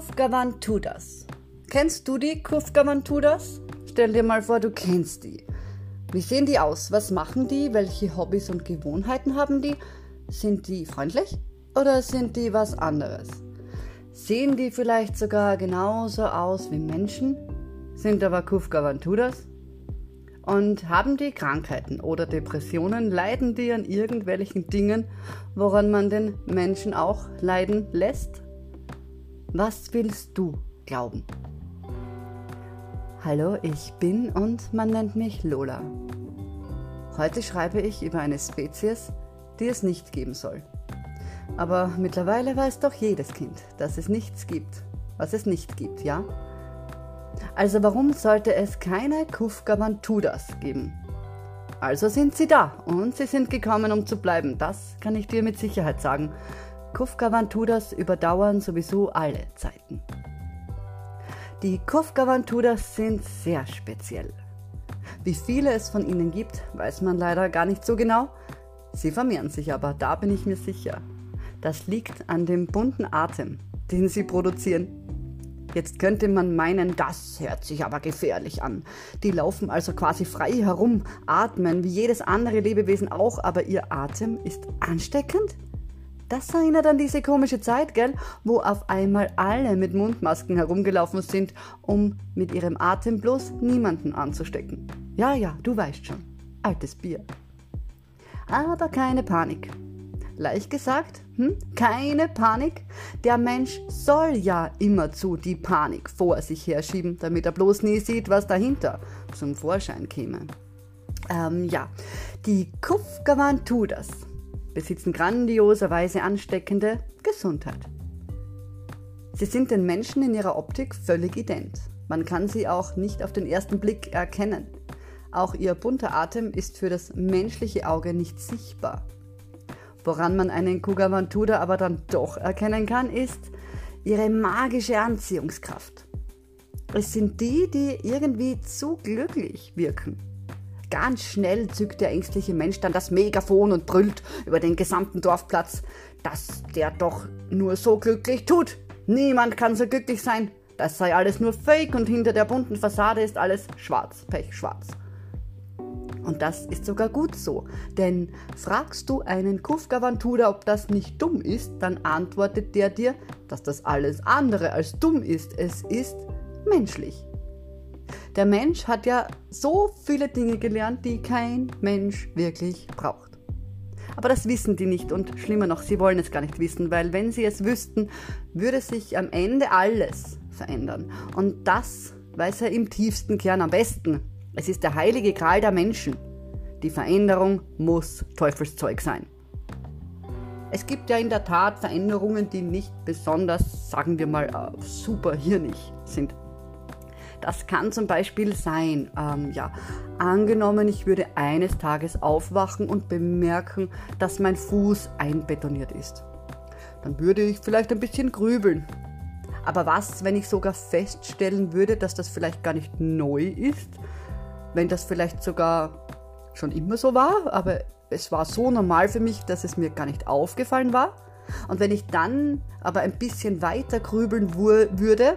Kufgavantudas. Kennst du die Kufgavantudas? Stell dir mal vor, du kennst die. Wie sehen die aus? Was machen die? Welche Hobbys und Gewohnheiten haben die? Sind die freundlich oder sind die was anderes? Sehen die vielleicht sogar genauso aus wie Menschen? Sind aber Kufgavantudas? Und haben die Krankheiten oder Depressionen? Leiden die an irgendwelchen Dingen, woran man den Menschen auch leiden lässt? Was willst du glauben? Hallo, ich bin und man nennt mich Lola. Heute schreibe ich über eine Spezies, die es nicht geben soll. Aber mittlerweile weiß doch jedes Kind, dass es nichts gibt, was es nicht gibt, ja? Also warum sollte es keine Kufgavantudas geben? Also sind sie da und sie sind gekommen, um zu bleiben. Das kann ich dir mit Sicherheit sagen. Kufgavantudas überdauern sowieso alle Zeiten. Die Kufgavantudas sind sehr speziell. Wie viele es von ihnen gibt, weiß man leider gar nicht so genau. Sie vermehren sich aber, da bin ich mir sicher. Das liegt an dem bunten Atem, den sie produzieren. Jetzt könnte man meinen, das hört sich aber gefährlich an. Die laufen also quasi frei herum, atmen wie jedes andere Lebewesen auch, aber ihr Atem ist ansteckend? Das erinnert an diese komische Zeit, gell, wo auf einmal alle mit Mundmasken herumgelaufen sind, um mit ihrem Atem bloß niemanden anzustecken. Ja, ja, du weißt schon. Altes Bier. Aber keine Panik. Leicht gesagt, hm? keine Panik. Der Mensch soll ja immerzu die Panik vor sich herschieben, damit er bloß nie sieht, was dahinter zum Vorschein käme. Ähm, ja, die Kufgawan tut das besitzen grandioserweise ansteckende Gesundheit. Sie sind den Menschen in ihrer Optik völlig ident. Man kann sie auch nicht auf den ersten Blick erkennen. Auch ihr bunter Atem ist für das menschliche Auge nicht sichtbar. Woran man einen Kugavantuda aber dann doch erkennen kann, ist ihre magische Anziehungskraft. Es sind die, die irgendwie zu glücklich wirken. Ganz schnell zückt der ängstliche Mensch dann das Megafon und brüllt über den gesamten Dorfplatz, dass der doch nur so glücklich tut. Niemand kann so glücklich sein. Das sei alles nur Fake und hinter der bunten Fassade ist alles schwarz, pechschwarz. Und das ist sogar gut so, denn fragst du einen Kufgavantuda, ob das nicht dumm ist, dann antwortet der dir, dass das alles andere als dumm ist. Es ist menschlich. Der Mensch hat ja so viele Dinge gelernt, die kein Mensch wirklich braucht. Aber das wissen die nicht und schlimmer noch, sie wollen es gar nicht wissen, weil wenn sie es wüssten, würde sich am Ende alles verändern. Und das weiß er im tiefsten Kern am besten. Es ist der heilige Gral der Menschen. Die Veränderung muss Teufelszeug sein. Es gibt ja in der Tat Veränderungen, die nicht besonders, sagen wir mal, äh, super hirnig sind. Das kann zum Beispiel sein, ähm, ja, angenommen, ich würde eines Tages aufwachen und bemerken, dass mein Fuß einbetoniert ist. Dann würde ich vielleicht ein bisschen grübeln. Aber was, wenn ich sogar feststellen würde, dass das vielleicht gar nicht neu ist? Wenn das vielleicht sogar schon immer so war, aber es war so normal für mich, dass es mir gar nicht aufgefallen war? Und wenn ich dann aber ein bisschen weiter grübeln würde,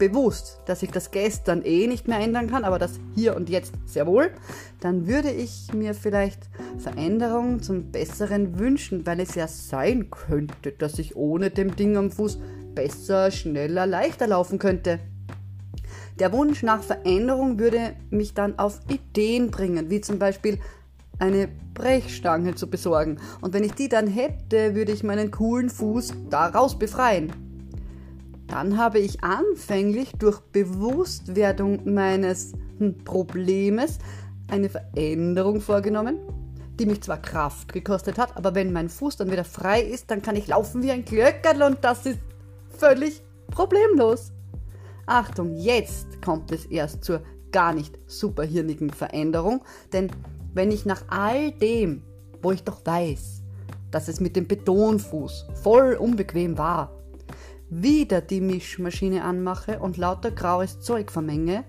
bewusst, dass ich das gestern eh nicht mehr ändern kann, aber das hier und jetzt sehr wohl, dann würde ich mir vielleicht Veränderungen zum Besseren wünschen, weil es ja sein könnte, dass ich ohne dem Ding am Fuß besser, schneller, leichter laufen könnte. Der Wunsch nach Veränderung würde mich dann auf Ideen bringen, wie zum Beispiel eine Brechstange zu besorgen. Und wenn ich die dann hätte, würde ich meinen coolen Fuß daraus befreien. Dann habe ich anfänglich durch Bewusstwerdung meines hm, Problems eine Veränderung vorgenommen, die mich zwar Kraft gekostet hat, aber wenn mein Fuß dann wieder frei ist, dann kann ich laufen wie ein Glöckerl und das ist völlig problemlos. Achtung, jetzt kommt es erst zur gar nicht superhirnigen Veränderung, denn wenn ich nach all dem, wo ich doch weiß, dass es mit dem Betonfuß voll unbequem war, wieder die Mischmaschine anmache und lauter graues Zeug vermenge,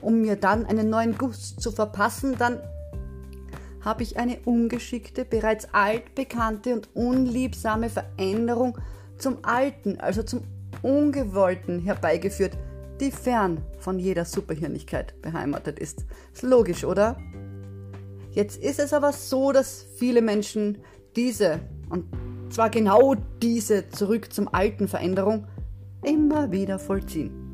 um mir dann einen neuen Guss zu verpassen, dann habe ich eine ungeschickte, bereits altbekannte und unliebsame Veränderung zum Alten, also zum Ungewollten herbeigeführt, die fern von jeder Superhirnigkeit beheimatet ist. Ist logisch, oder? Jetzt ist es aber so, dass viele Menschen diese, und zwar genau diese zurück zum alten Veränderung, immer wieder vollziehen.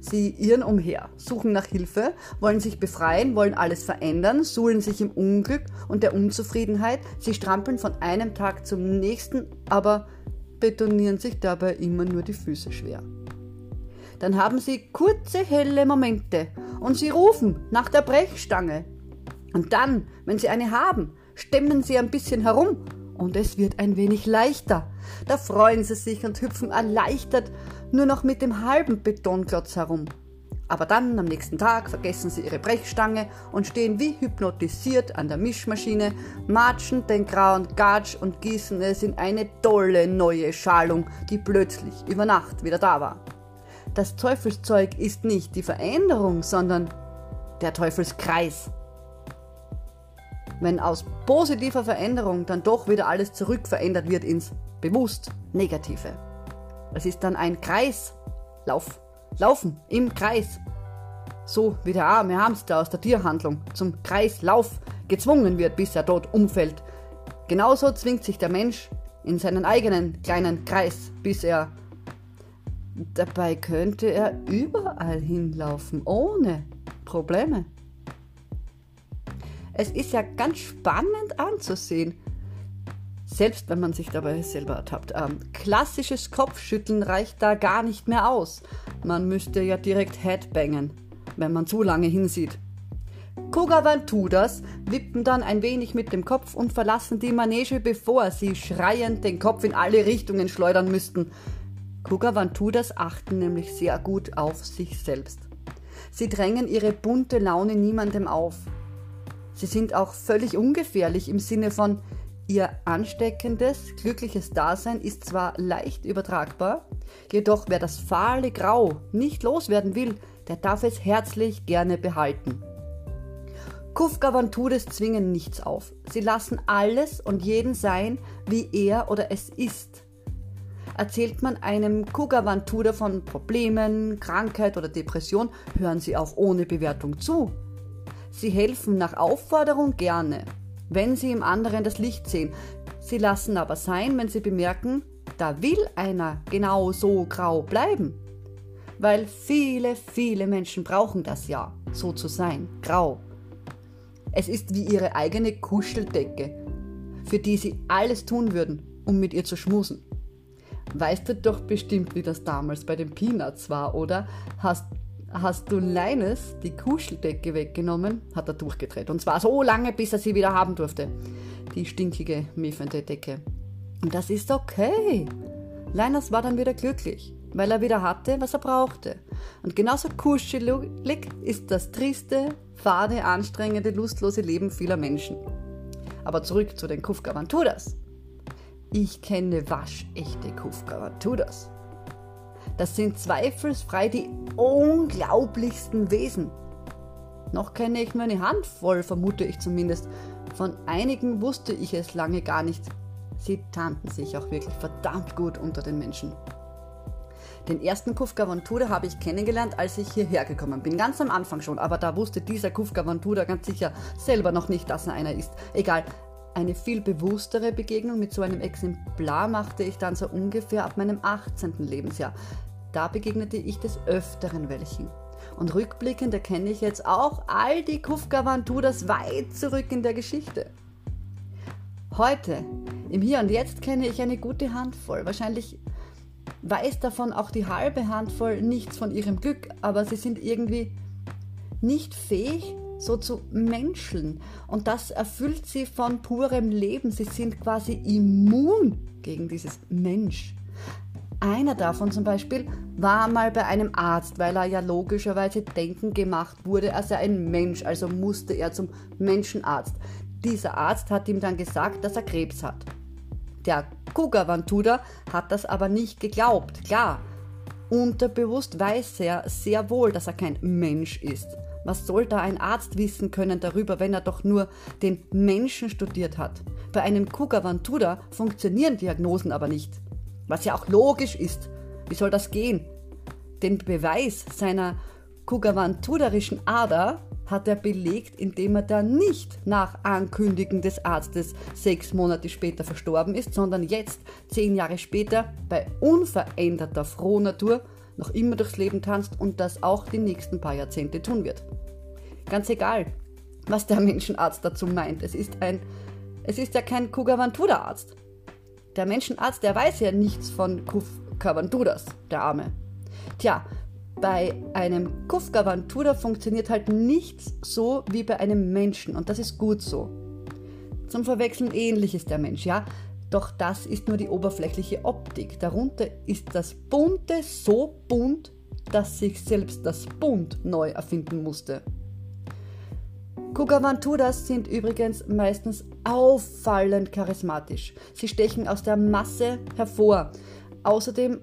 Sie irren umher, suchen nach Hilfe, wollen sich befreien, wollen alles verändern, suhlen sich im Unglück und der Unzufriedenheit. Sie strampeln von einem Tag zum nächsten, aber betonieren sich dabei immer nur die Füße schwer. Dann haben sie kurze, helle Momente und sie rufen nach der Brechstange. Und dann, wenn sie eine haben, stemmen sie ein bisschen herum und es wird ein wenig leichter. Da freuen sie sich und hüpfen erleichtert nur noch mit dem halben Betonklotz herum. Aber dann am nächsten Tag vergessen sie ihre Brechstange und stehen wie hypnotisiert an der Mischmaschine, matschen den grauen Gatsch und gießen es in eine tolle neue Schalung, die plötzlich über Nacht wieder da war. Das Teufelszeug ist nicht die Veränderung, sondern der Teufelskreis. Wenn aus positiver Veränderung dann doch wieder alles zurückverändert wird ins bewusst Negative. Es ist dann ein Kreislauf. Laufen im Kreis. So wie der arme Hamster aus der Tierhandlung zum Kreislauf gezwungen wird, bis er dort umfällt. Genauso zwingt sich der Mensch in seinen eigenen kleinen Kreis, bis er. Dabei könnte er überall hinlaufen, ohne Probleme. Es ist ja ganz spannend anzusehen, selbst wenn man sich dabei selber ertappt. Ähm, klassisches Kopfschütteln reicht da gar nicht mehr aus. Man müsste ja direkt Headbangen, wenn man zu lange hinsieht. Kugavantudas wippen dann ein wenig mit dem Kopf und verlassen die Manege, bevor sie schreiend den Kopf in alle Richtungen schleudern müssten. Kugavantudas achten nämlich sehr gut auf sich selbst. Sie drängen ihre bunte Laune niemandem auf. Sie sind auch völlig ungefährlich im Sinne von, Ihr ansteckendes, glückliches Dasein ist zwar leicht übertragbar, jedoch wer das fahle Grau nicht loswerden will, der darf es herzlich gerne behalten. Kufgavantudes zwingen nichts auf. Sie lassen alles und jeden sein, wie er oder es ist. Erzählt man einem Kugavantuda von Problemen, Krankheit oder Depression, hören sie auch ohne Bewertung zu. Sie helfen nach Aufforderung gerne wenn sie im anderen das Licht sehen. Sie lassen aber sein, wenn sie bemerken, da will einer genau so grau bleiben. Weil viele, viele Menschen brauchen das ja, so zu sein, grau. Es ist wie ihre eigene Kuscheldecke, für die sie alles tun würden, um mit ihr zu schmusen. Weißt du doch bestimmt, wie das damals bei den Peanuts war, oder? Hast hast du Linus die Kuscheldecke weggenommen, hat er durchgedreht. Und zwar so lange, bis er sie wieder haben durfte. Die stinkige, miefende Decke. Und das ist okay. Linus war dann wieder glücklich, weil er wieder hatte, was er brauchte. Und genauso kuschelig ist das triste, fade, anstrengende, lustlose Leben vieler Menschen. Aber zurück zu den Kufgavantudas. Ich kenne waschechte Kufgavantudas. Das sind zweifelsfrei die unglaublichsten Wesen. Noch kenne ich nur eine Handvoll, vermute ich zumindest. Von einigen wusste ich es lange gar nicht. Sie tarnten sich auch wirklich verdammt gut unter den Menschen. Den ersten Kufka Vantuda habe ich kennengelernt, als ich hierher gekommen bin. Ganz am Anfang schon, aber da wusste dieser Kufka Vantuda ganz sicher selber noch nicht, dass er einer ist. Egal, eine viel bewusstere Begegnung mit so einem Exemplar machte ich dann so ungefähr ab meinem 18. Lebensjahr. Da begegnete ich des Öfteren welchen. Und rückblickend erkenne ich jetzt auch all die Kufka-Vantudas weit zurück in der Geschichte. Heute, im Hier und Jetzt, kenne ich eine gute Handvoll. Wahrscheinlich weiß davon auch die halbe Handvoll nichts von ihrem Glück, aber sie sind irgendwie nicht fähig, so zu menscheln. Und das erfüllt sie von purem Leben. Sie sind quasi immun gegen dieses Mensch. Einer davon zum Beispiel war mal bei einem Arzt, weil er ja logischerweise denken gemacht wurde, er sei ein Mensch, also musste er zum Menschenarzt. Dieser Arzt hat ihm dann gesagt, dass er Krebs hat. Der Kugavantuda hat das aber nicht geglaubt, klar. Unterbewusst weiß er sehr wohl, dass er kein Mensch ist. Was soll da ein Arzt wissen können darüber, wenn er doch nur den Menschen studiert hat? Bei einem Kugavantuda funktionieren Diagnosen aber nicht. Was ja auch logisch ist, Wie soll das gehen? Den Beweis seiner kugavantuderischen Ader hat er belegt, indem er da nicht nach Ankündigen des Arztes sechs Monate später verstorben ist, sondern jetzt, zehn Jahre später, bei unveränderter Frohnatur noch immer durchs Leben tanzt und das auch die nächsten paar Jahrzehnte tun wird. Ganz egal, was der Menschenarzt dazu meint. Es ist, ein, es ist ja kein Kugavantuda-Arzt. Der Menschenarzt, der weiß ja nichts von Kugavantudas, der Arme. Tja, bei einem Kufgavantuda funktioniert halt nichts so wie bei einem Menschen und das ist gut so. Zum Verwechseln ähnlich ist der Mensch, ja, doch das ist nur die oberflächliche Optik. Darunter ist das Bunte so bunt, dass sich selbst das Bunt neu erfinden musste. Kugavantudas sind übrigens meistens auffallend charismatisch. Sie stechen aus der Masse hervor. Außerdem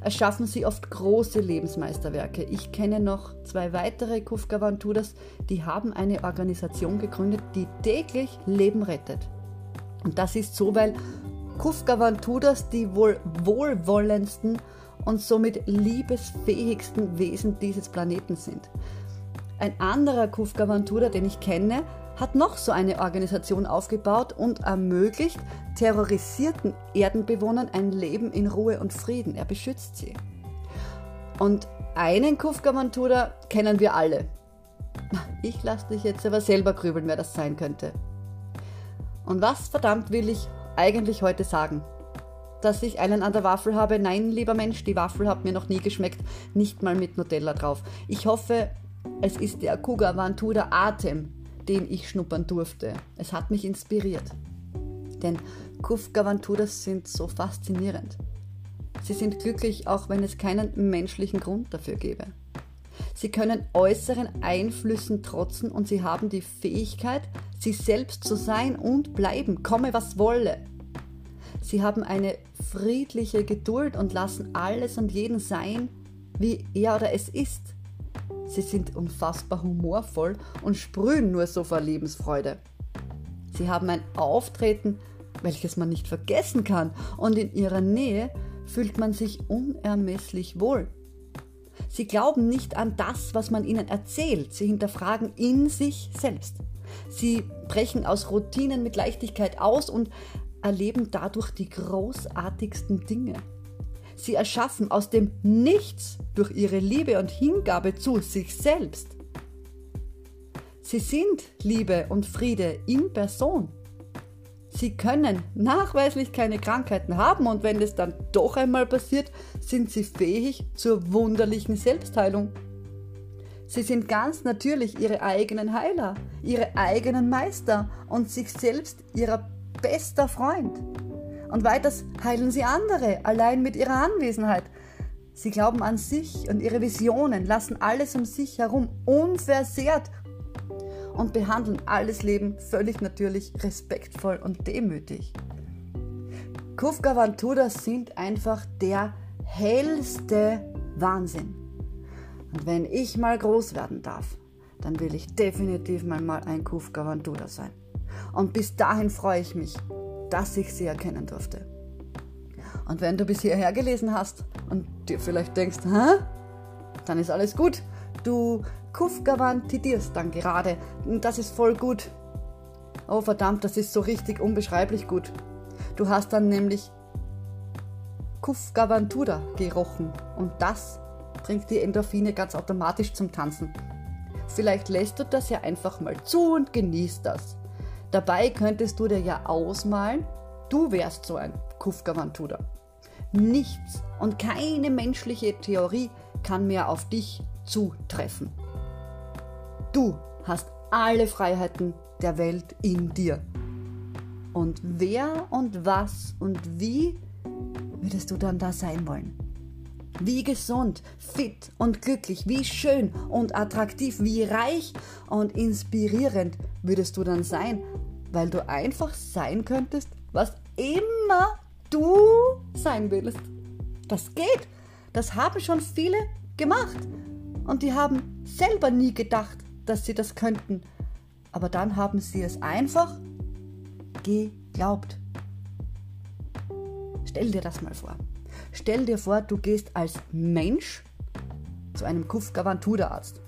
erschaffen sie oft große Lebensmeisterwerke. Ich kenne noch zwei weitere Kufgavantudas, die haben eine Organisation gegründet, die täglich Leben rettet. Und das ist so, weil Kufgavantudas die wohl wohlwollendsten und somit liebesfähigsten Wesen dieses Planeten sind. Ein anderer Kufgavantuda, den ich kenne, hat noch so eine Organisation aufgebaut und ermöglicht terrorisierten Erdenbewohnern ein Leben in Ruhe und Frieden. Er beschützt sie. Und einen Kufgavantuda kennen wir alle. Ich lasse dich jetzt aber selber grübeln, wer das sein könnte. Und was verdammt will ich eigentlich heute sagen? Dass ich einen an der Waffel habe? Nein, lieber Mensch, die Waffel hat mir noch nie geschmeckt, nicht mal mit Nutella drauf. Ich hoffe, es ist der Kugavantuda Atem, den ich schnuppern durfte. Es hat mich inspiriert. Denn Kufgavantudas sind so faszinierend. Sie sind glücklich, auch wenn es keinen menschlichen Grund dafür gäbe. Sie können äußeren Einflüssen trotzen und sie haben die Fähigkeit, sie selbst zu sein und bleiben, komme was wolle. Sie haben eine friedliche Geduld und lassen alles und jeden sein, wie er oder es ist. Sie sind unfassbar humorvoll und sprühen nur so vor Lebensfreude. Sie haben ein Auftreten, welches man nicht vergessen kann, und in ihrer Nähe fühlt man sich unermesslich wohl. Sie glauben nicht an das, was man ihnen erzählt, sie hinterfragen in sich selbst. Sie brechen aus Routinen mit Leichtigkeit aus und erleben dadurch die großartigsten Dinge. Sie erschaffen aus dem Nichts durch ihre Liebe und Hingabe zu sich selbst. Sie sind Liebe und Friede in Person. Sie können nachweislich keine Krankheiten haben und wenn es dann doch einmal passiert, sind sie fähig zur wunderlichen Selbstheilung. Sie sind ganz natürlich ihre eigenen Heiler, ihre eigenen Meister und sich selbst ihrer bester Freund. Und weiters heilen sie andere, allein mit ihrer Anwesenheit. Sie glauben an sich und ihre Visionen, lassen alles um sich herum unversehrt und behandeln alles Leben völlig natürlich, respektvoll und demütig. Kufgavantudas sind einfach der hellste Wahnsinn. Und wenn ich mal groß werden darf, dann will ich definitiv mal ein Kufgavantuda sein. Und bis dahin freue ich mich, dass ich sie erkennen durfte. Und wenn du bis hierher gelesen hast und dir vielleicht denkst, hä? Dann ist alles gut. Du Kufgavantidierst dann gerade. Das ist voll gut. Oh verdammt, das ist so richtig unbeschreiblich gut. Du hast dann nämlich Kufgavantuda gerochen und das bringt die Endorphine ganz automatisch zum Tanzen. Vielleicht lässt du das ja einfach mal zu und genießt das. Dabei könntest du dir ja ausmalen, du wärst so ein Kufgavantuda. Nichts und keine menschliche Theorie kann mehr auf dich zutreffen. Du hast alle Freiheiten der Welt in dir. Und wer und was und wie würdest du dann da sein wollen? Wie gesund, fit und glücklich, wie schön und attraktiv, wie reich und inspirierend würdest du dann sein, weil du einfach sein könntest, was immer du sein willst. Das geht. Das haben schon viele gemacht. Und die haben selber nie gedacht, dass sie das könnten. Aber dann haben sie es einfach geglaubt. Stell dir das mal vor. Stell dir vor, du gehst als Mensch zu einem Kufgavantuda-Arzt.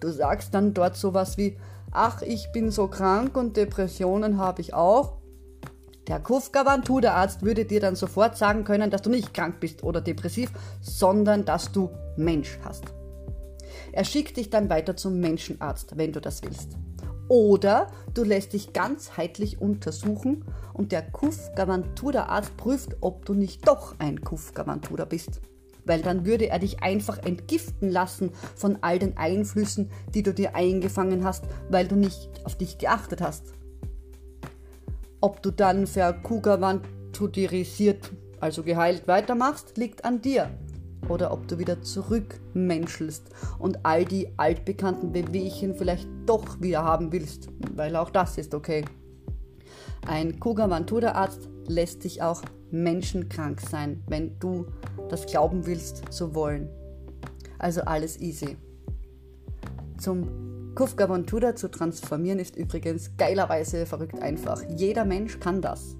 Du sagst dann dort sowas wie, ach, ich bin so krank und Depressionen habe ich auch. Der Kufgavantuda-Arzt würde dir dann sofort sagen können, dass du nicht krank bist oder depressiv, sondern dass du Mensch hast. Er schickt dich dann weiter zum Menschenarzt, wenn du das willst. Oder du lässt dich ganzheitlich untersuchen und der Kuf-Gavantuda-Arzt prüft, ob du nicht doch ein Kuf-Gavantuda bist. Weil dann würde er dich einfach entgiften lassen von all den Einflüssen, die du dir eingefangen hast, weil du nicht auf dich geachtet hast. Ob du dann verkugavantudirisiert, also geheilt weitermachst, liegt an dir oder ob du wieder zurückmenschelst und all die altbekannten Bewegchen vielleicht doch wieder haben willst, weil auch das ist okay. Ein Kugavantura-Arzt lässt dich auch menschenkrank sein, wenn du das glauben willst zu wollen. Also alles easy. Zum Kufgavantura zu transformieren ist übrigens geilerweise verrückt einfach. Jeder Mensch kann das.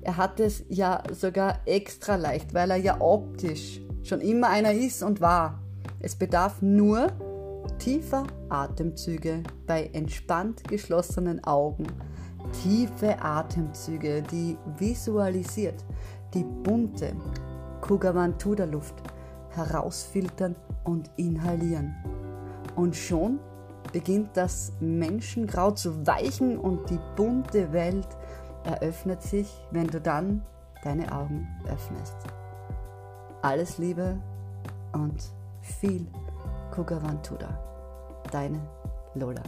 Er hat es ja sogar extra leicht, weil er ja optisch schon immer einer ist und war. Es bedarf nur tiefer Atemzüge bei entspannt geschlossenen Augen. Tiefe Atemzüge, die visualisiert die bunte Kugavantuda-Luft herausfiltern und inhalieren. Und schon beginnt das Menschengrau zu weichen und die bunte Welt eröffnet sich, wenn du dann deine Augen öffnest. Alles Liebe und viel Kugavantuda. Deine Lola.